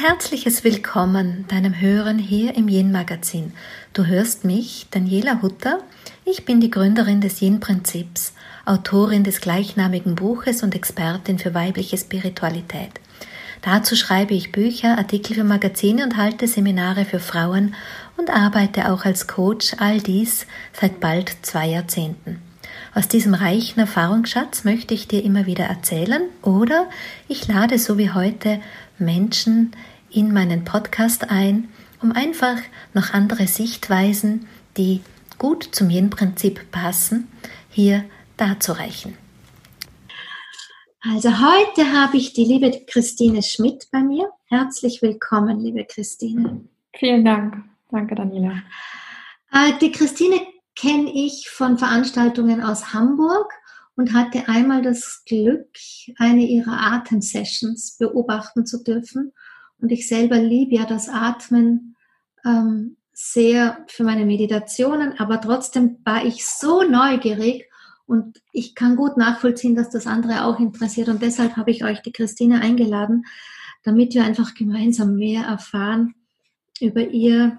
herzliches Willkommen deinem Hören hier im Yin Magazin. Du hörst mich, Daniela Hutter. Ich bin die Gründerin des Yin Prinzips, Autorin des gleichnamigen Buches und Expertin für weibliche Spiritualität. Dazu schreibe ich Bücher, Artikel für Magazine und halte Seminare für Frauen und arbeite auch als Coach, all dies seit bald zwei Jahrzehnten. Aus diesem reichen Erfahrungsschatz möchte ich dir immer wieder erzählen oder ich lade so wie heute Menschen in meinen Podcast ein, um einfach noch andere Sichtweisen, die gut zum Yin-Prinzip passen, hier darzureichen. Also heute habe ich die liebe Christine Schmidt bei mir. Herzlich willkommen, liebe Christine. Vielen Dank. Danke, Daniela. Äh, die Christine kenne ich von Veranstaltungen aus Hamburg und hatte einmal das Glück, eine ihrer Atemsessions beobachten zu dürfen. Und ich selber liebe ja das Atmen ähm, sehr für meine Meditationen, aber trotzdem war ich so neugierig und ich kann gut nachvollziehen, dass das andere auch interessiert. Und deshalb habe ich euch die Christine eingeladen, damit wir einfach gemeinsam mehr erfahren über ihr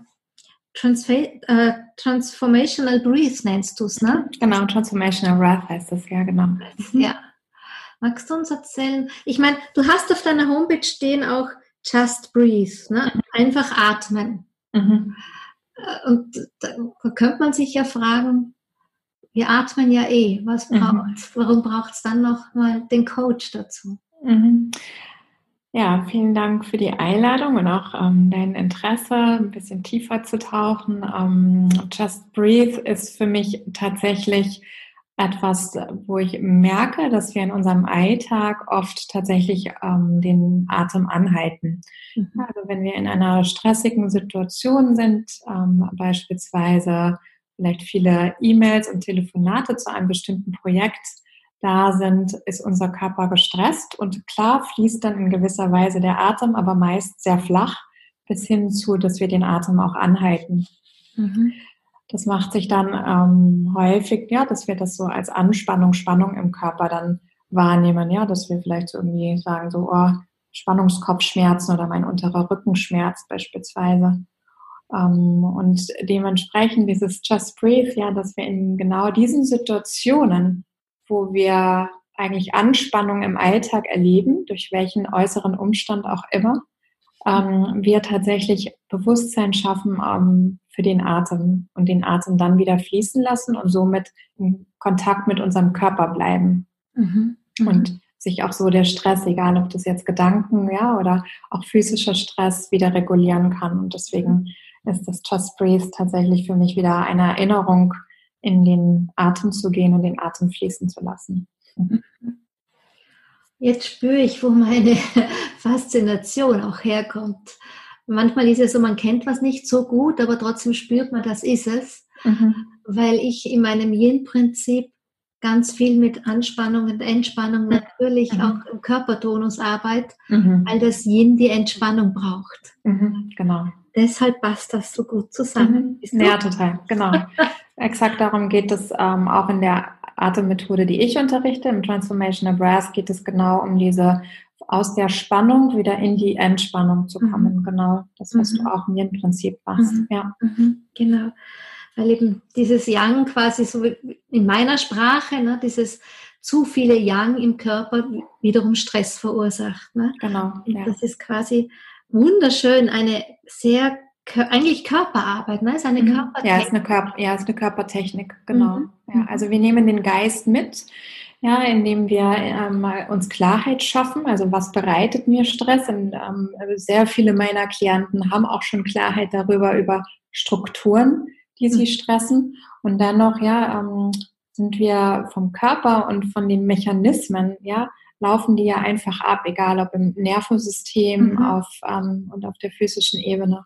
Transfer äh, Transformational Breath nennst du es, ne? Genau, Transformational Breath heißt das, ja, genau. Mhm. Ja. Magst du uns erzählen? Ich meine, du hast auf deiner Homepage stehen auch Just Breathe, ne? Einfach atmen. Mhm. Äh, und da könnte man sich ja fragen, wir atmen ja eh, was braucht mhm. Warum braucht es dann noch mal den Coach dazu? Mhm. Ja, vielen Dank für die Einladung und auch ähm, dein Interesse, ein bisschen tiefer zu tauchen. Ähm, Just Breathe ist für mich tatsächlich etwas, wo ich merke, dass wir in unserem Alltag oft tatsächlich ähm, den Atem anhalten. Mhm. Also wenn wir in einer stressigen Situation sind, ähm, beispielsweise vielleicht viele E-Mails und Telefonate zu einem bestimmten Projekt, da sind, ist unser Körper gestresst und klar fließt dann in gewisser Weise der Atem, aber meist sehr flach, bis hin zu, dass wir den Atem auch anhalten. Mhm. Das macht sich dann ähm, häufig, ja, dass wir das so als Anspannung, Spannung im Körper dann wahrnehmen, ja, dass wir vielleicht so irgendwie sagen, so, oh, Spannungskopfschmerzen oder mein unterer Rückenschmerz beispielsweise. Ähm, und dementsprechend dieses Just Breathe, ja, dass wir in genau diesen Situationen wo wir eigentlich Anspannung im Alltag erleben, durch welchen äußeren Umstand auch immer, ähm, wir tatsächlich Bewusstsein schaffen ähm, für den Atem und den Atem dann wieder fließen lassen und somit in Kontakt mit unserem Körper bleiben. Mhm. Und sich auch so der Stress, egal ob das jetzt Gedanken, ja, oder auch physischer Stress wieder regulieren kann. Und deswegen ist das Just Breathe tatsächlich für mich wieder eine Erinnerung, in den Atem zu gehen und den Atem fließen zu lassen. Mhm. Jetzt spüre ich, wo meine Faszination auch herkommt. Manchmal ist es so, man kennt was nicht so gut, aber trotzdem spürt man, das ist es, mhm. weil ich in meinem Yin-Prinzip ganz viel mit Anspannung und Entspannung mhm. natürlich mhm. auch im Körpertonus arbeite, mhm. weil das Yin die Entspannung braucht. Mhm. Genau. Deshalb passt das so gut zusammen. Ja, total, genau. Exakt darum geht es ähm, auch in der Atemmethode, die ich unterrichte. Im Transformational Breath geht es genau um diese aus der Spannung wieder in die Entspannung zu kommen. Mhm. Genau, das, was mhm. du auch im Yin-Prinzip machst. Mhm. Ja. Mhm. Genau. Weil eben dieses Yang quasi so in meiner Sprache, ne, dieses zu viele Yang im Körper wiederum Stress verursacht. Ne? Genau. Ja. Das ist quasi wunderschön, eine sehr eigentlich Körperarbeit, ne? Ist eine mhm. Körpertechnik. Ja, ist eine, Körper, ja, ist eine Körpertechnik, genau. Mhm. Ja, mhm. also wir nehmen den Geist mit, ja, indem wir ähm, uns Klarheit schaffen. Also was bereitet mir Stress? Und ähm, sehr viele meiner Klienten haben auch schon Klarheit darüber über Strukturen, die sie mhm. stressen. Und dann noch, ja, ähm, sind wir vom Körper und von den Mechanismen, ja, laufen die ja einfach ab, egal ob im Nervensystem mhm. auf, ähm, und auf der physischen Ebene.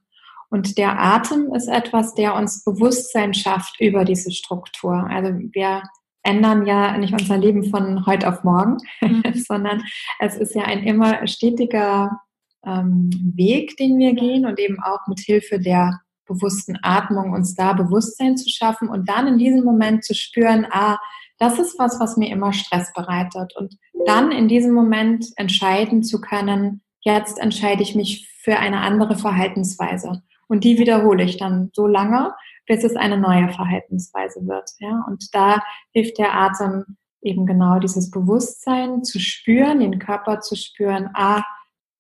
Und der Atem ist etwas, der uns Bewusstsein schafft über diese Struktur. Also wir ändern ja nicht unser Leben von heute auf morgen, mhm. sondern es ist ja ein immer stetiger ähm, Weg, den wir gehen und eben auch mit Hilfe der bewussten Atmung uns da Bewusstsein zu schaffen und dann in diesem Moment zu spüren, ah, das ist was, was mir immer Stress bereitet. Und dann in diesem Moment entscheiden zu können, jetzt entscheide ich mich für eine andere Verhaltensweise. Und die wiederhole ich dann so lange, bis es eine neue Verhaltensweise wird. Ja? Und da hilft der Atem eben genau dieses Bewusstsein zu spüren, den Körper zu spüren, ah,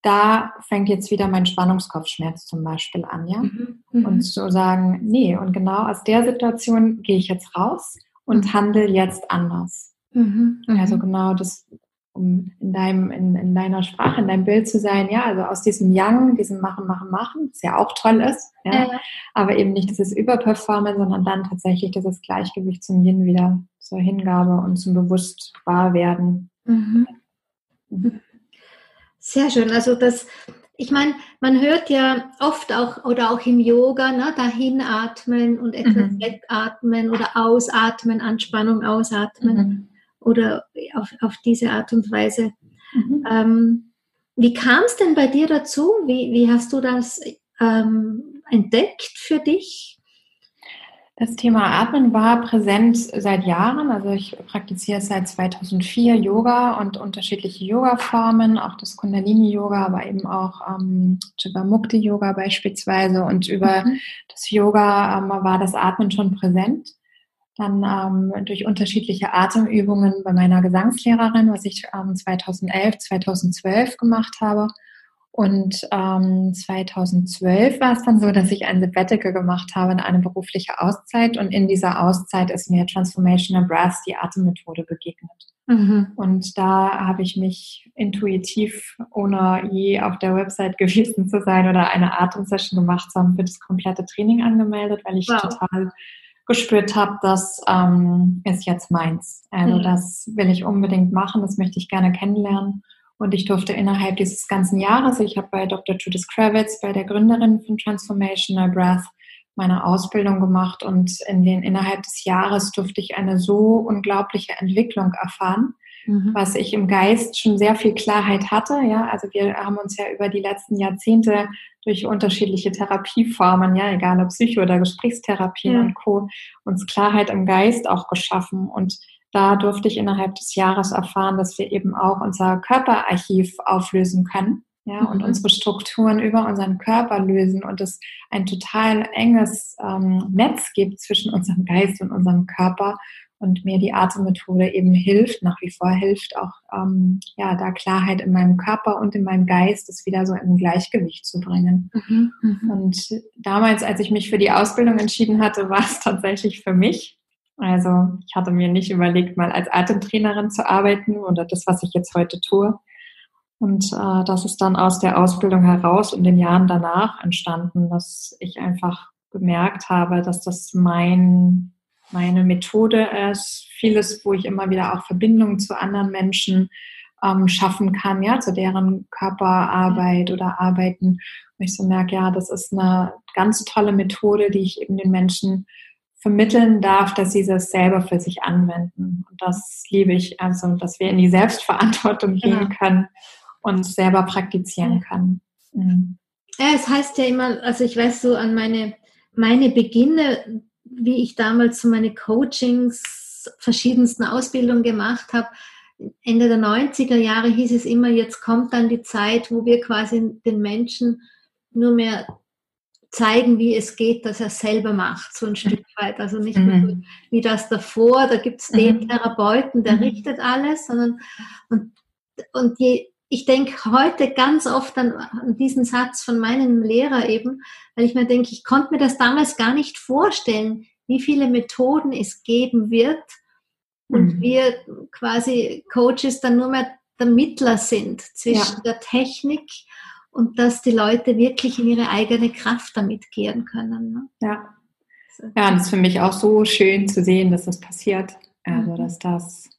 da fängt jetzt wieder mein Spannungskopfschmerz zum Beispiel an, ja. Mhm. mhm. Und zu sagen, nee, und genau aus der Situation gehe ich jetzt raus und mhm. handle jetzt anders. Mhm. mhm. Also genau das, um in deinem, in, in deiner Sprache, in deinem Bild zu sein, ja, also aus diesem Yang, diesem Machen, Machen, Machen, das ja auch toll ist, ja, ja. aber eben nicht dieses Überperformen, sondern dann tatsächlich dieses Gleichgewicht zum Yin wieder zur Hingabe und zum Bewusstwahrwerden. Mhm. Mhm. Sehr schön. Also das, ich meine, man hört ja oft auch oder auch im Yoga, ne, dahin atmen und etwas mhm. wegatmen oder ausatmen, Anspannung ausatmen mhm. Oder auf, auf diese Art und Weise. Mhm. Ähm, wie kam es denn bei dir dazu? Wie, wie hast du das ähm, entdeckt für dich? Das Thema Atmen war präsent seit Jahren. Also ich praktiziere seit 2004 Yoga und unterschiedliche Yoga-Formen, auch das Kundalini-Yoga, aber eben auch ähm, Jivamukti-Yoga beispielsweise. Und über mhm. das Yoga ähm, war das Atmen schon präsent. Dann ähm, durch unterschiedliche Atemübungen bei meiner Gesangslehrerin, was ich ähm, 2011, 2012 gemacht habe. Und ähm, 2012 war es dann so, dass ich ein Sabbatical gemacht habe in eine berufliche Auszeit. Und in dieser Auszeit ist mir Transformational Breath, die Atemmethode, begegnet. Mhm. Und da habe ich mich intuitiv, ohne je auf der Website gewesen zu sein oder eine Atemsession gemacht zu haben, für das komplette Training angemeldet, weil ich wow. total gespürt habe, das ähm, ist jetzt meins. Also mhm. das will ich unbedingt machen, das möchte ich gerne kennenlernen. Und ich durfte innerhalb dieses ganzen Jahres, ich habe bei Dr. Judith Kravitz, bei der Gründerin von Transformational Breath, meine Ausbildung gemacht und in den, innerhalb des Jahres durfte ich eine so unglaubliche Entwicklung erfahren, mhm. was ich im Geist schon sehr viel Klarheit hatte. Ja, also wir haben uns ja über die letzten Jahrzehnte durch unterschiedliche Therapieformen, ja, egal ob Psycho- oder Gesprächstherapien ja. und Co., uns Klarheit im Geist auch geschaffen und da durfte ich innerhalb des Jahres erfahren, dass wir eben auch unser Körperarchiv auflösen können. Ja, mhm. und unsere Strukturen über unseren Körper lösen und es ein total enges ähm, Netz gibt zwischen unserem Geist und unserem Körper und mir die Atemmethode eben hilft, nach wie vor hilft, auch ähm, ja, da Klarheit in meinem Körper und in meinem Geist, das wieder so in Gleichgewicht zu bringen. Mhm, mhm. Und damals, als ich mich für die Ausbildung entschieden hatte, war es tatsächlich für mich also ich hatte mir nicht überlegt, mal als Atemtrainerin zu arbeiten oder das, was ich jetzt heute tue. Und äh, das ist dann aus der Ausbildung heraus und den Jahren danach entstanden, dass ich einfach gemerkt habe, dass das mein, meine Methode ist. Vieles, wo ich immer wieder auch Verbindungen zu anderen Menschen ähm, schaffen kann, ja, zu deren Körperarbeit oder Arbeiten. Und ich so merke, ja, das ist eine ganz tolle Methode, die ich eben den Menschen vermitteln darf, dass sie das selber für sich anwenden. Und das liebe ich, also dass wir in die Selbstverantwortung gehen ja. können und selber praktizieren können. Mhm. Ja, es heißt ja immer, also ich weiß so an meine, meine Beginne, wie ich damals so meine Coachings, verschiedensten Ausbildungen gemacht habe, Ende der 90er Jahre hieß es immer, jetzt kommt dann die Zeit, wo wir quasi den Menschen nur mehr zeigen, wie es geht, dass er selber macht, so ein Stück weit. Also nicht mhm. wie das davor, da gibt es den mhm. Therapeuten, der mhm. richtet alles, sondern und, und je, ich denke heute ganz oft an, an, diesen Satz von meinem Lehrer eben, weil ich mir denke, ich konnte mir das damals gar nicht vorstellen, wie viele Methoden es geben wird und mhm. wir quasi Coaches dann nur mehr der Mittler sind zwischen ja. der Technik und dass die Leute wirklich in ihre eigene Kraft damit gehen können. Ne? Ja. Ja, und das ist für mich auch so schön zu sehen, dass das passiert. Also, mhm. dass das,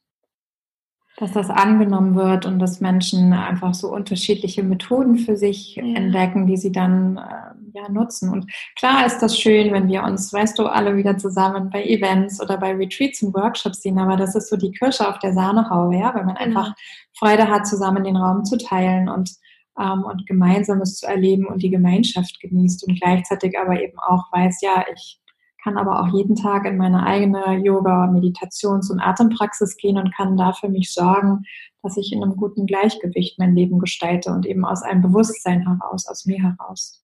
dass das angenommen wird und dass Menschen einfach so unterschiedliche Methoden für sich ja. entdecken, die sie dann äh, ja, nutzen. Und klar ist das schön, wenn wir uns, weißt du, alle wieder zusammen bei Events oder bei Retreats und Workshops sehen, aber das ist so die Kirsche auf der Sahnehaube, ja, wenn man genau. einfach Freude hat, zusammen den Raum zu teilen und ähm, und Gemeinsames zu erleben und die Gemeinschaft genießt und gleichzeitig aber eben auch weiß, ja, ich kann aber auch jeden Tag in meine eigene Yoga, Meditations- und Atempraxis gehen und kann da für mich sorgen, dass ich in einem guten Gleichgewicht mein Leben gestalte und eben aus einem Bewusstsein heraus, aus mir heraus.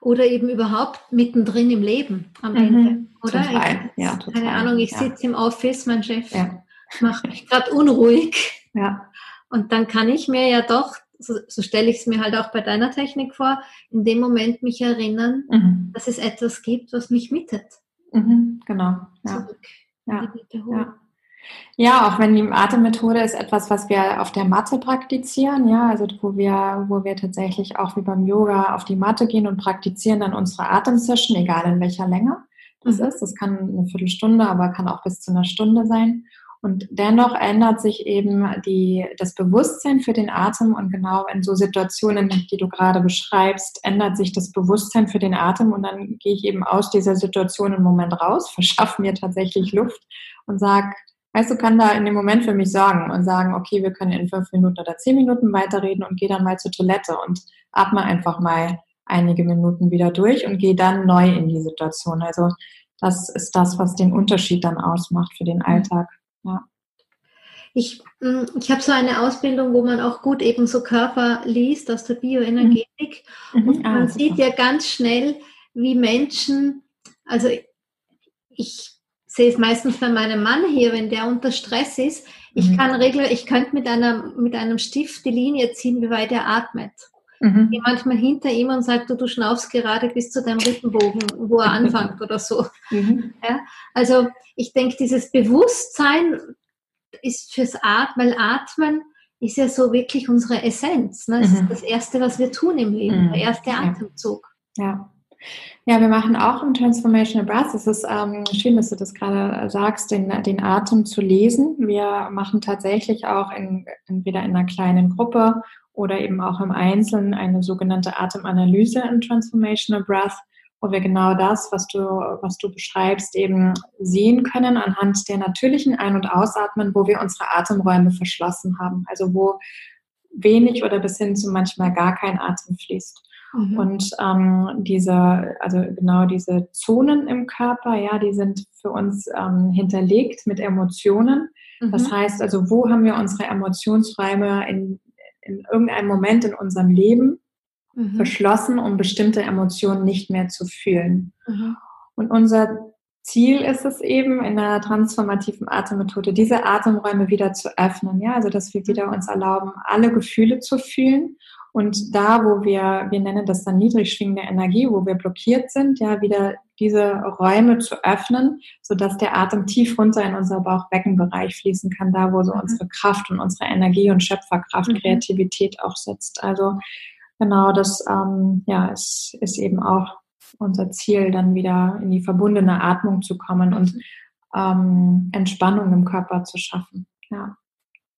Oder eben überhaupt mittendrin im Leben am mhm, Ende, oder? Total. Ich, ja, total. Keine Ahnung, ich ja. sitze im Office, mein Chef ja. macht mich gerade unruhig. Ja. Und dann kann ich mir ja doch so, so stelle ich es mir halt auch bei deiner Technik vor, in dem Moment mich erinnern, mhm. dass es etwas gibt, was mich mittet. Mhm, genau. Ja. Zurück. Ja. ja. Ja, auch wenn die Atemmethode ist etwas, was wir auf der Matte praktizieren, ja, also wo wir, wo wir tatsächlich auch wie beim Yoga auf die Matte gehen und praktizieren dann unsere Atemsession, egal in welcher Länge das mhm. ist. Das kann eine Viertelstunde, aber kann auch bis zu einer Stunde sein. Und dennoch ändert sich eben die, das Bewusstsein für den Atem und genau in so Situationen, die du gerade beschreibst, ändert sich das Bewusstsein für den Atem und dann gehe ich eben aus dieser Situation im Moment raus, verschaffe mir tatsächlich Luft und sage, weißt du, kann da in dem Moment für mich sorgen und sagen, okay, wir können in fünf Minuten oder zehn Minuten weiterreden und gehe dann mal zur Toilette und atme einfach mal einige Minuten wieder durch und gehe dann neu in die Situation. Also das ist das, was den Unterschied dann ausmacht für den Alltag. Ja. Ich, mm, ich habe so eine Ausbildung, wo man auch gut eben so Körper liest aus der Bioenergetik. Mhm. Und ah, man ah, sieht ja ganz schnell, wie Menschen, also ich sehe es meistens bei meinem Mann hier, wenn der unter Stress ist, ich mhm. kann regeln, ich könnte mit, einer, mit einem Stift die Linie ziehen, wie weit er atmet. Mhm. Ich manchmal hinter ihm und sage, du, du schnaufst gerade bis zu deinem Rippenbogen, wo er anfängt oder so. Mhm. Ja? Also ich denke, dieses Bewusstsein ist fürs Atmen, weil Atmen ist ja so wirklich unsere Essenz. Ne? Es mhm. ist das Erste, was wir tun im Leben, mhm. der erste Atemzug. Ja. Ja, wir machen auch im Transformational Breath. Es ist ähm, schön, dass du das gerade sagst, den, den Atem zu lesen. Wir machen tatsächlich auch in, entweder in einer kleinen Gruppe oder eben auch im Einzelnen eine sogenannte Atemanalyse in Transformational Breath, wo wir genau das, was du, was du beschreibst, eben sehen können anhand der natürlichen Ein- und Ausatmen, wo wir unsere Atemräume verschlossen haben. Also wo wenig oder bis hin zu manchmal gar kein Atem fließt. Mhm. Und ähm, diese, also genau diese Zonen im Körper, ja, die sind für uns ähm, hinterlegt mit Emotionen. Mhm. Das heißt also, wo haben wir unsere Emotionsräume in in irgendeinem Moment in unserem Leben mhm. beschlossen, um bestimmte Emotionen nicht mehr zu fühlen. Mhm. Und unser Ziel ist es eben in der transformativen Atemmethode, diese Atemräume wieder zu öffnen, ja, also dass wir wieder uns erlauben, alle Gefühle zu fühlen und da, wo wir, wir nennen das dann niedrig schwingende Energie, wo wir blockiert sind, ja, wieder diese Räume zu öffnen, sodass der Atem tief runter in unser Bauchbeckenbereich fließen kann, da, wo so mhm. unsere Kraft und unsere Energie und Schöpferkraft, mhm. Kreativität auch sitzt. Also genau das, ähm, ja, ist, ist eben auch unser Ziel, dann wieder in die verbundene Atmung zu kommen und ähm, Entspannung im Körper zu schaffen. Ja.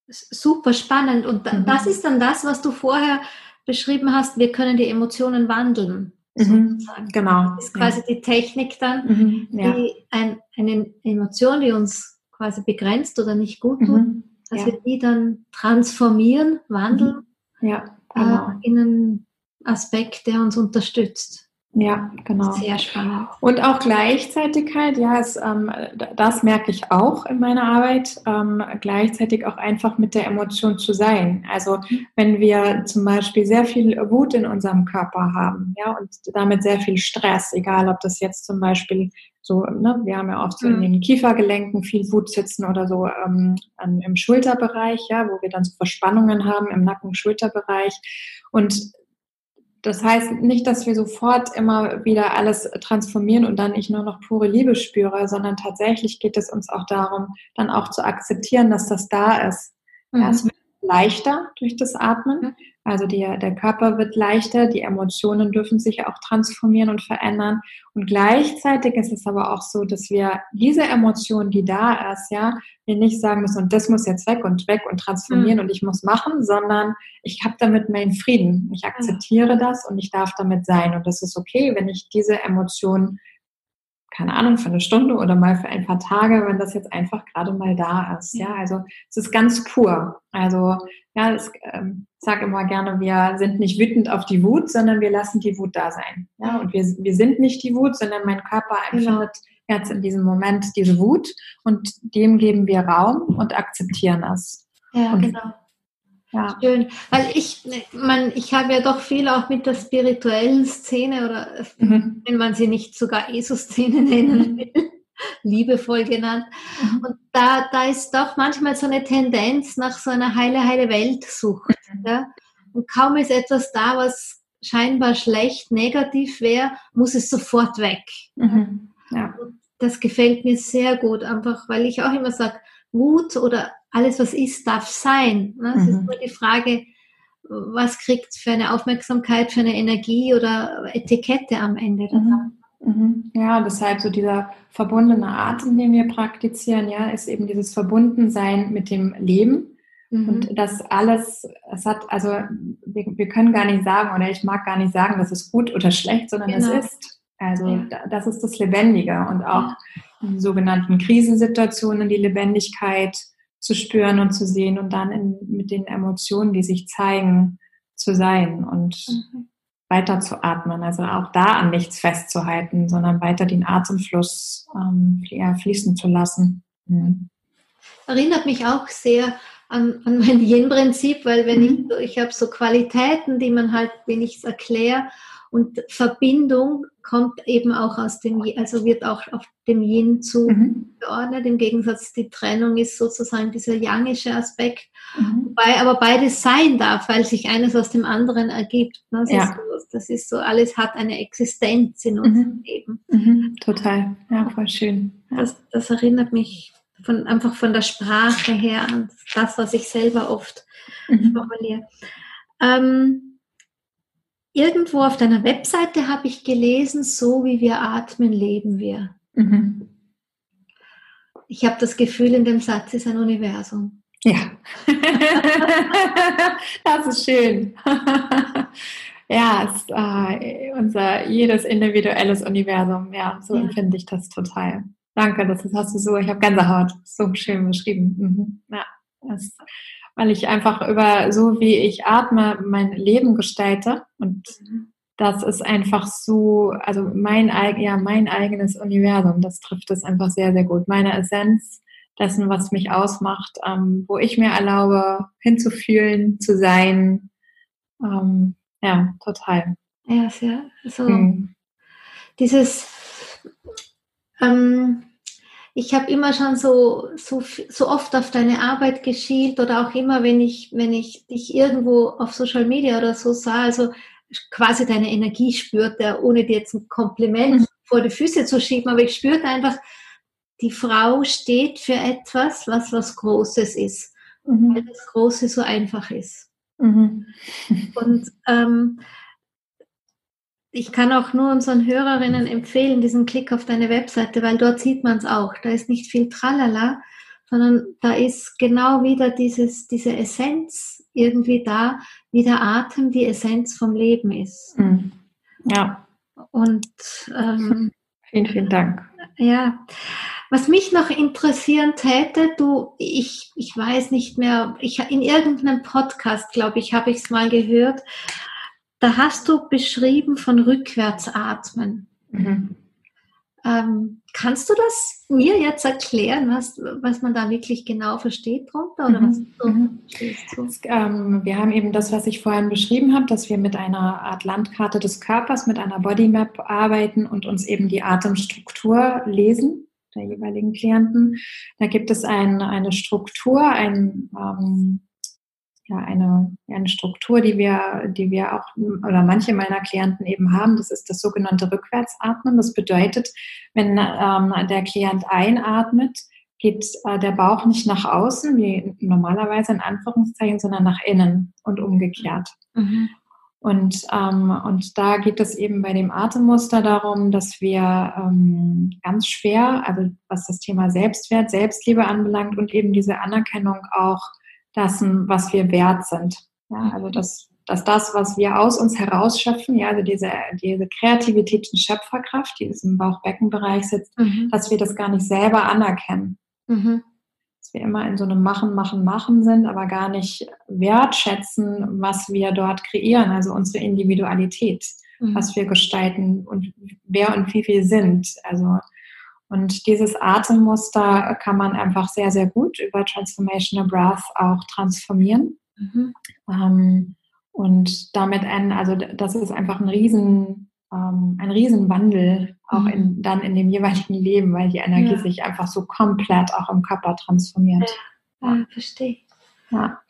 Super spannend. Und mhm. das ist dann das, was du vorher beschrieben hast, wir können die Emotionen wandeln. Mhm, genau. Das ist quasi ja. die Technik dann, mhm, ja. die ein, eine Emotion, die uns quasi begrenzt oder nicht gut tut, mhm, dass ja. wir die dann transformieren, wandeln mhm. ja, genau. äh, in einen Aspekt, der uns unterstützt. Ja, genau. Sehr spannend. Und auch Gleichzeitigkeit, ja, es, ähm, das merke ich auch in meiner Arbeit, ähm, gleichzeitig auch einfach mit der Emotion zu sein. Also wenn wir zum Beispiel sehr viel Wut in unserem Körper haben, ja, und damit sehr viel Stress, egal ob das jetzt zum Beispiel so, ne, wir haben ja oft so in mhm. den Kiefergelenken viel Wut sitzen oder so ähm, im Schulterbereich, ja, wo wir dann so Verspannungen haben im Nacken-Schulterbereich. Und das heißt nicht, dass wir sofort immer wieder alles transformieren und dann ich nur noch pure Liebe spüre, sondern tatsächlich geht es uns auch darum, dann auch zu akzeptieren, dass das da ist. Mhm. Ja, es wird leichter durch das Atmen. Also die, der Körper wird leichter, die Emotionen dürfen sich auch transformieren und verändern. Und gleichzeitig ist es aber auch so, dass wir diese Emotion, die da ist, ja, wir nicht sagen müssen, und das muss jetzt weg und weg und transformieren mhm. und ich muss machen, sondern ich habe damit meinen Frieden. Ich akzeptiere das und ich darf damit sein. Und das ist okay, wenn ich diese Emotion keine Ahnung, für eine Stunde oder mal für ein paar Tage, wenn das jetzt einfach gerade mal da ist. Ja, also es ist ganz pur. Also ja, ich ähm, sage immer gerne, wir sind nicht wütend auf die Wut, sondern wir lassen die Wut da sein. Ja, und wir, wir sind nicht die Wut, sondern mein Körper genau. empfindet genau. jetzt in diesem Moment diese Wut und dem geben wir Raum und akzeptieren es. Ja, und genau. Ja. Schön, weil ich, man, ich habe ja doch viel auch mit der spirituellen Szene oder mhm. wenn man sie nicht sogar ESO-Szene nennen will, liebevoll genannt. Mhm. Und da, da ist doch manchmal so eine Tendenz nach so einer heile, heile Weltsucht. Mhm. Ja? Und kaum ist etwas da, was scheinbar schlecht, negativ wäre, muss es sofort weg. Mhm. Ja. Das gefällt mir sehr gut, einfach weil ich auch immer sage, Wut oder alles, was ist, darf sein. Ne? Es mhm. ist nur die Frage, was kriegt es für eine Aufmerksamkeit, für eine Energie oder Etikette am Ende. Mhm. Mhm. Ja, deshalb so dieser verbundene Atem, den wir praktizieren, ja, ist eben dieses Verbundensein mit dem Leben. Mhm. Und das alles, es hat, also wir, wir, können gar nicht sagen, oder ich mag gar nicht sagen, das ist gut oder schlecht, sondern genau. es ist. Also ja. das ist das Lebendige und auch ja. in sogenannten Krisensituationen die Lebendigkeit zu spüren und zu sehen und dann in, mit den Emotionen, die sich zeigen, zu sein und mhm. weiter zu atmen. Also auch da an nichts festzuhalten, sondern weiter den Atemfluss ähm, fließen zu lassen. Mhm. Erinnert mich auch sehr an, an mein Yin-Prinzip, weil wenn mhm. ich, ich habe so Qualitäten, die man halt, wenn ich es erkläre, und Verbindung kommt eben auch aus dem, also wird auch auf dem Yin zugeordnet. Mhm. Im Gegensatz, die Trennung ist sozusagen dieser yangische Aspekt. Mhm. Wobei aber beides sein darf, weil sich eines aus dem anderen ergibt. Ne? Das, ja. ist, so, das ist so, alles hat eine Existenz in unserem mhm. Leben. Mhm. Total, ja, voll schön. Ja. Das, das erinnert mich von, einfach von der Sprache her das, was ich selber oft mhm. formuliere. Ähm, Irgendwo auf deiner Webseite habe ich gelesen, so wie wir atmen, leben wir. Mhm. Ich habe das Gefühl, in dem Satz ist ein Universum. Ja, das ist schön. ja, es ist äh, unser jedes individuelles Universum. Ja, so ja. empfinde ich das total. Danke, das hast du so, ich habe Gänsehaut, so schön beschrieben. Mhm. Ja, das weil ich einfach über so wie ich atme mein Leben gestalte und das ist einfach so, also mein, ja, mein eigenes Universum, das trifft es einfach sehr, sehr gut. Meine Essenz dessen, was mich ausmacht, ähm, wo ich mir erlaube, hinzufühlen, zu sein. Ähm, ja, total. Ja, sehr. So. Hm. Dieses, ähm, ich habe immer schon so, so, so oft auf deine Arbeit geschielt oder auch immer, wenn ich, wenn ich dich irgendwo auf Social Media oder so sah, also quasi deine Energie spürte, ohne dir jetzt ein Kompliment mhm. vor die Füße zu schieben, aber ich spürte einfach, die Frau steht für etwas, was was Großes ist, mhm. weil das Große so einfach ist. Mhm. Und ähm, ich kann auch nur unseren Hörerinnen empfehlen, diesen Klick auf deine Webseite, weil dort sieht man es auch. Da ist nicht viel Tralala, sondern da ist genau wieder dieses, diese Essenz irgendwie da, wie der Atem die Essenz vom Leben ist. Mhm. Ja. Und ähm, vielen, vielen Dank. Ja. Was mich noch interessieren täte, du, ich, ich weiß nicht mehr, ich, in irgendeinem Podcast, glaube ich, habe ich es mal gehört, da hast du beschrieben von Rückwärtsatmen. Mhm. Ähm, kannst du das mir jetzt erklären, was, was man da wirklich genau versteht drunter? Oder was du mhm. verstehst ähm, wir haben eben das, was ich vorhin beschrieben habe, dass wir mit einer Art Landkarte des Körpers, mit einer Bodymap arbeiten und uns eben die Atemstruktur lesen der jeweiligen Klienten. Da gibt es ein, eine Struktur, ein ähm, ja, eine, eine Struktur, die wir, die wir auch oder manche meiner Klienten eben haben. Das ist das sogenannte Rückwärtsatmen. Das bedeutet, wenn ähm, der Klient einatmet, geht äh, der Bauch nicht nach außen, wie normalerweise in Anführungszeichen, sondern nach innen und umgekehrt. Mhm. Und, ähm, und da geht es eben bei dem Atemmuster darum, dass wir ähm, ganz schwer, also was das Thema Selbstwert, Selbstliebe anbelangt und eben diese Anerkennung auch dessen, was wir wert sind. Ja, also das dass das, was wir aus uns herausschöpfen, ja, also diese, diese Kreativität und Schöpferkraft, die im Bauch-Becken-Bereich sitzt, mhm. dass wir das gar nicht selber anerkennen. Mhm. Dass wir immer in so einem Machen, Machen, Machen sind, aber gar nicht wertschätzen, was wir dort kreieren, also unsere Individualität, mhm. was wir gestalten und wer und wie wir sind. Also und dieses Atemmuster kann man einfach sehr, sehr gut über Transformational Breath auch transformieren. Mhm. Ähm, und damit ein, also das ist einfach ein riesen, ähm, ein Riesenwandel auch mhm. in, dann in dem jeweiligen Leben, weil die Energie ja. sich einfach so komplett auch im Körper transformiert. Ja, ja verstehe. Ja.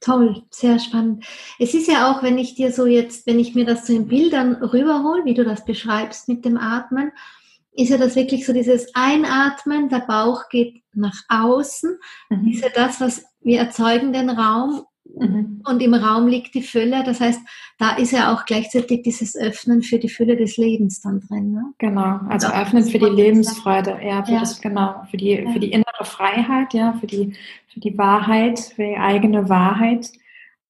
Toll, sehr spannend. Es ist ja auch, wenn ich dir so jetzt, wenn ich mir das so in Bildern rüberhole, wie du das beschreibst mit dem Atmen, ist ja das wirklich so dieses Einatmen, der Bauch geht nach außen, mhm. ist ja das, was wir erzeugen den Raum mhm. und im Raum liegt die Fülle. Das heißt, da ist ja auch gleichzeitig dieses Öffnen für die Fülle des Lebens dann drin. Ne? Genau, also Öffnen für die Lebensfreude, ja, für ja. das genau, für die für die innere Freiheit, ja, für die für die Wahrheit, für die eigene Wahrheit.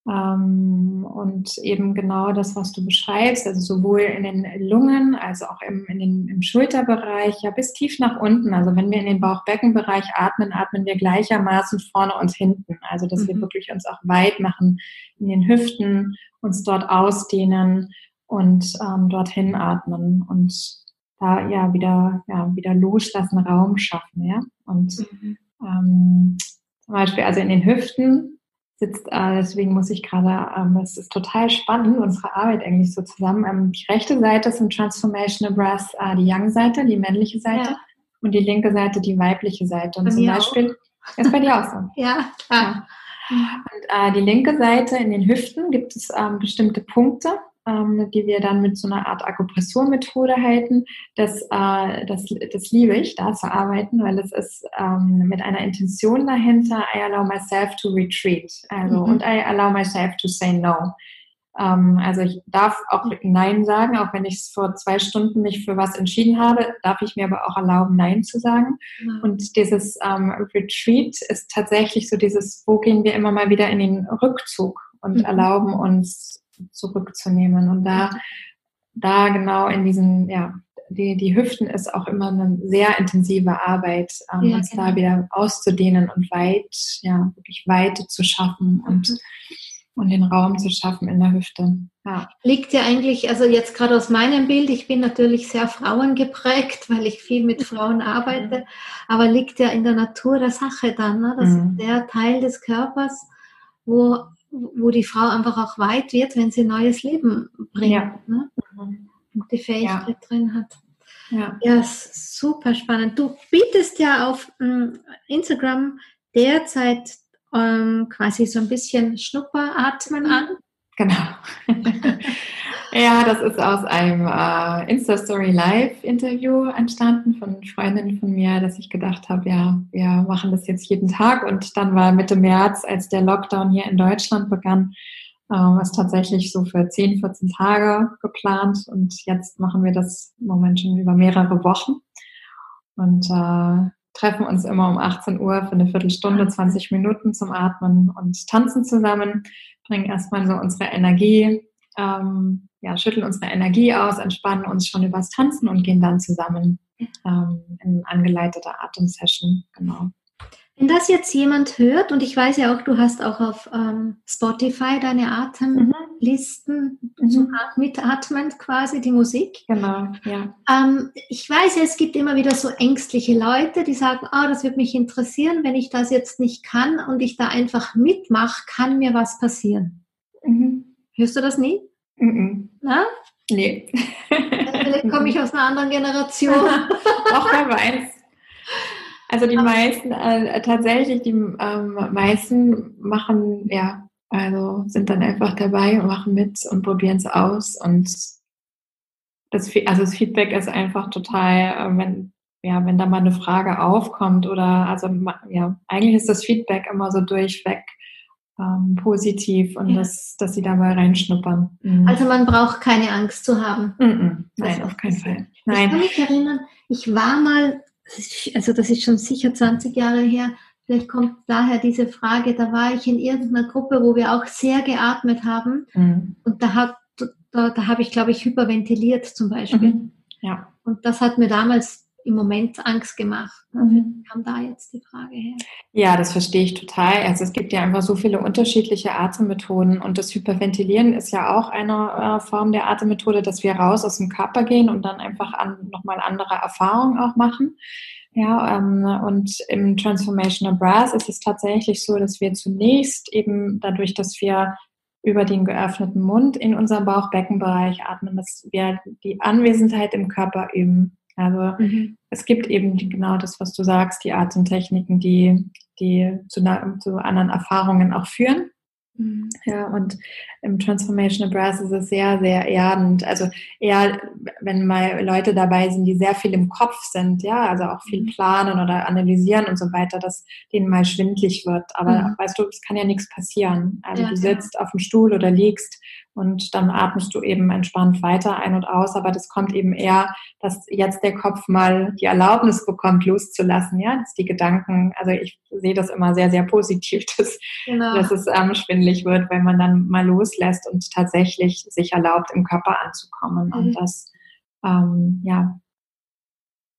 Ähm, und eben genau das, was du beschreibst, also sowohl in den Lungen als auch im, in den, im Schulterbereich, ja bis tief nach unten. Also wenn wir in den Bauchbeckenbereich atmen, atmen wir gleichermaßen vorne und hinten. Also dass mhm. wir wirklich uns auch weit machen in den Hüften, uns dort ausdehnen und ähm, dorthin atmen und da ja wieder, ja, wieder loslassen, Raum schaffen, ja. Und mhm. ähm, zum Beispiel also in den Hüften sitzt, äh, deswegen muss ich gerade, ähm, es ist total spannend, unsere Arbeit eigentlich so zusammen. Ähm, die rechte Seite ist im Transformational Breath äh, die Young-Seite, die männliche Seite, ja. und die linke Seite die weibliche Seite. Und bei zum Beispiel, auch. ist bei dir auch so. ja. ja. Und äh, die linke Seite in den Hüften gibt es ähm, bestimmte Punkte, ähm, die wir dann mit so einer Art Akupressurmethode halten. Das, äh, das, das liebe ich, da zu arbeiten, weil es ist ähm, mit einer Intention dahinter, I allow myself to retreat. Also, mhm. und I allow myself to say no. Ähm, also ich darf auch Nein sagen, auch wenn ich vor zwei Stunden mich für was entschieden habe, darf ich mir aber auch erlauben, Nein zu sagen. Mhm. Und dieses ähm, Retreat ist tatsächlich so dieses, wo gehen wir immer mal wieder in den Rückzug und mhm. erlauben uns zurückzunehmen. Und da, da genau in diesen, ja, die, die Hüften ist auch immer eine sehr intensive Arbeit, ähm, ja, uns genau. da wieder auszudehnen und weit, ja, wirklich Weite zu schaffen und, mhm. und den Raum zu schaffen in der Hüfte. Ja. Liegt ja eigentlich, also jetzt gerade aus meinem Bild, ich bin natürlich sehr frauengeprägt, weil ich viel mit Frauen arbeite, mhm. aber liegt ja in der Natur der Sache dann, ne? das mhm. ist der Teil des Körpers, wo wo die Frau einfach auch weit wird, wenn sie neues Leben bringt ja. ne? Mhm. und die Fähigkeit ja. drin hat. Ja. ja, super spannend. Du bietest ja auf ähm, Instagram derzeit ähm, quasi so ein bisschen Schnupperatmen an. Genau. ja, das ist aus einem äh, Insta-Story Live-Interview entstanden von Freundinnen von mir, dass ich gedacht habe, ja, wir machen das jetzt jeden Tag. Und dann war Mitte März, als der Lockdown hier in Deutschland begann, äh, tatsächlich so für 10, 14 Tage geplant. Und jetzt machen wir das im Moment schon über mehrere Wochen. Und äh, treffen uns immer um 18 Uhr für eine Viertelstunde, 20 Minuten zum Atmen und tanzen zusammen bringen erstmal so unsere Energie, ähm, ja, schütteln unsere Energie aus, entspannen uns schon übers Tanzen und gehen dann zusammen ähm, in angeleiteter Atemsession. Genau. Wenn das jetzt jemand hört, und ich weiß ja auch, du hast auch auf ähm, Spotify deine Atemlisten, mhm. so mitatmend quasi die Musik. Genau, ja. Ähm, ich weiß ja, es gibt immer wieder so ängstliche Leute, die sagen, ah, oh, das würde mich interessieren, wenn ich das jetzt nicht kann und ich da einfach mitmache, kann mir was passieren. Mhm. Hörst du das nie? Mhm. Na? Nee. Vielleicht komme ich aus einer anderen Generation. Auch wer weiß. Also die meisten, äh, tatsächlich, die ähm, meisten machen, ja, also sind dann einfach dabei und machen mit und probieren es aus. Und das, also das Feedback ist einfach total, äh, wenn, ja, wenn da mal eine Frage aufkommt oder, also ja, eigentlich ist das Feedback immer so durchweg ähm, positiv und ja. dass, dass sie da mal reinschnuppern. Mhm. Also man braucht keine Angst zu haben. Mhm. Nein, auf keinen Fall. Nein. Ich kann mich erinnern, ich war mal also das ist schon sicher 20 Jahre her, vielleicht kommt daher diese Frage, da war ich in irgendeiner Gruppe, wo wir auch sehr geatmet haben mhm. und da hat, da, da habe ich, glaube ich, hyperventiliert zum Beispiel. Mhm. Ja. Und das hat mir damals im Moment Angst gemacht. Mhm. Kam da jetzt die Frage her? Ja, das verstehe ich total. Also es gibt ja einfach so viele unterschiedliche Atemmethoden und das Hyperventilieren ist ja auch eine äh, Form der Atemmethode, dass wir raus aus dem Körper gehen und dann einfach an, nochmal andere Erfahrungen auch machen. Ja, ähm, und im Transformational Breath ist es tatsächlich so, dass wir zunächst eben dadurch, dass wir über den geöffneten Mund in unserem Bauchbeckenbereich atmen, dass wir die Anwesenheit im Körper üben. Also mhm. es gibt eben genau das, was du sagst, die Atemtechniken, die, die zu, zu anderen Erfahrungen auch führen. Mhm. Ja, und im Transformational Breath ist es sehr, sehr erdend. Also eher, wenn mal Leute dabei sind, die sehr viel im Kopf sind, ja, also auch viel mhm. planen oder analysieren und so weiter, dass denen mal schwindlig wird. Aber mhm. weißt du, es kann ja nichts passieren. Also ja, du sitzt ja. auf dem Stuhl oder liegst und dann atmest du eben entspannt weiter ein und aus. Aber das kommt eben eher, dass jetzt der Kopf mal die Erlaubnis bekommt, loszulassen, ja, dass die Gedanken, also ich sehe das immer sehr, sehr positiv, dass, genau. dass es ähm, schwindlig wird, wenn man dann mal loslässt und tatsächlich sich erlaubt, im Körper anzukommen. Mhm. Und das, ähm, ja,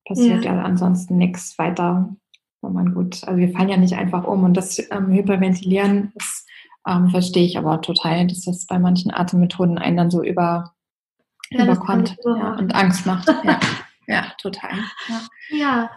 passiert ja, ja ansonsten nichts weiter, wenn man gut, also wir fallen ja nicht einfach um und das ähm, Hyperventilieren ist ähm, verstehe ich aber total, dass das bei manchen Atemmethoden einen dann so über, ja, überkommt ja, und Angst macht. Ja, ja total. Ja. ja.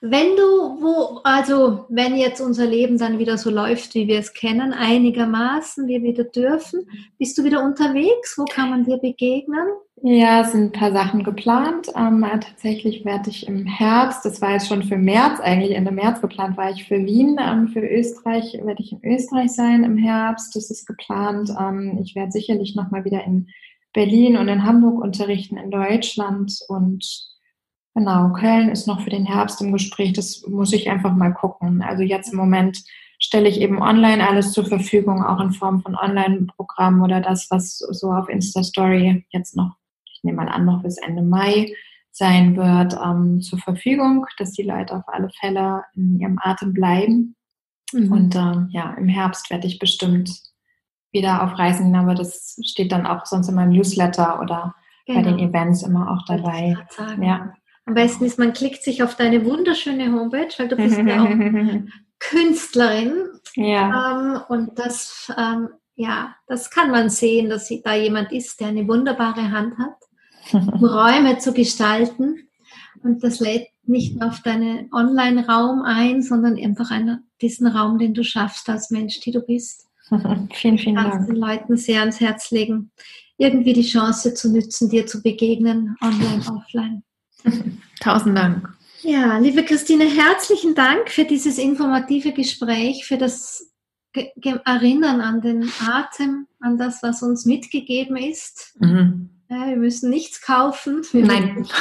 wenn du, wo, also wenn jetzt unser Leben dann wieder so läuft, wie wir es kennen, einigermaßen, wir wieder dürfen, bist du wieder unterwegs? Wo kann man dir begegnen? Ja, es sind ein paar Sachen geplant. Ähm, tatsächlich werde ich im Herbst, das war jetzt schon für März, eigentlich Ende März geplant, war ich für Wien, ähm, für Österreich werde ich in Österreich sein im Herbst. Das ist geplant. Ähm, ich werde sicherlich nochmal wieder in Berlin und in Hamburg unterrichten in Deutschland und genau, Köln ist noch für den Herbst im Gespräch. Das muss ich einfach mal gucken. Also jetzt im Moment stelle ich eben online alles zur Verfügung, auch in Form von Online-Programmen oder das, was so auf Insta-Story jetzt noch ich nehme mal an, noch bis Ende Mai sein wird, ähm, zur Verfügung, dass die Leute auf alle Fälle in ihrem Atem bleiben. Mhm. Und ähm, ja, im Herbst werde ich bestimmt wieder auf Reisen gehen, aber das steht dann auch sonst in meinem Newsletter oder genau. bei den genau. Events immer auch dabei. Ja. Am besten ist, man klickt sich auf deine wunderschöne Homepage, weil du bist ja auch Künstlerin. Ja. Ähm, und das, ähm, ja, das kann man sehen, dass da jemand ist, der eine wunderbare Hand hat um Räume zu gestalten. Und das lädt nicht nur auf deinen Online-Raum ein, sondern einfach einen, diesen Raum, den du schaffst als Mensch, die du bist. vielen, vielen Dank. Ich kann den Leuten sehr ans Herz legen, irgendwie die Chance zu nützen, dir zu begegnen, online, offline. Tausend Dank. Ja, liebe Christine, herzlichen Dank für dieses informative Gespräch, für das Erinnern an den Atem, an das, was uns mitgegeben ist. Mhm. Ja, wir müssen nichts kaufen. Wir Nein. Müssen,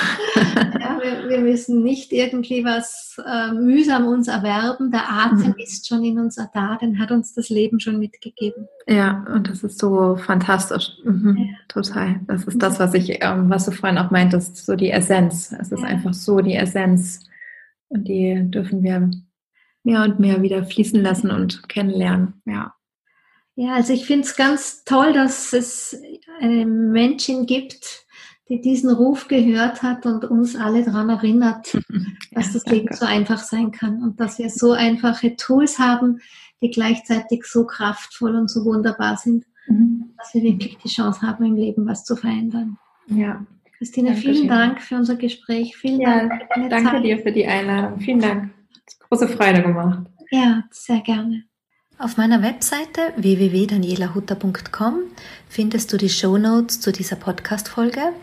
ja, wir, wir, müssen nicht irgendwie was äh, mühsam uns erwerben. Der Atem mhm. ist schon in uns da, den hat uns das Leben schon mitgegeben. Ja, und das ist so fantastisch. Mhm. Ja. Total. Das ist das, was ich, ähm, was du vorhin auch meintest, so die Essenz. Es ist einfach so die Essenz. Und die dürfen wir mehr und mehr wieder fließen lassen und kennenlernen. Ja. Ja, also ich finde es ganz toll, dass es eine Menschin gibt, die diesen Ruf gehört hat und uns alle daran erinnert, dass das Leben so einfach sein kann und dass wir so einfache Tools haben, die gleichzeitig so kraftvoll und so wunderbar sind, mhm. dass wir wirklich die Chance haben, im Leben was zu verändern. Ja. Christine, Dankeschön. vielen Dank für unser Gespräch. Vielen ja, Dank. danke Zeit. dir für die Einladung. Vielen Dank. Große Freude gemacht. Ja, sehr gerne. Auf meiner Webseite www.danielahutter.com findest du die Show Notes zu dieser Podcast-Folge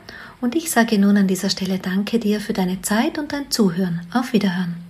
und ich sage nun an dieser Stelle Danke dir für deine Zeit und dein Zuhören. Auf Wiederhören.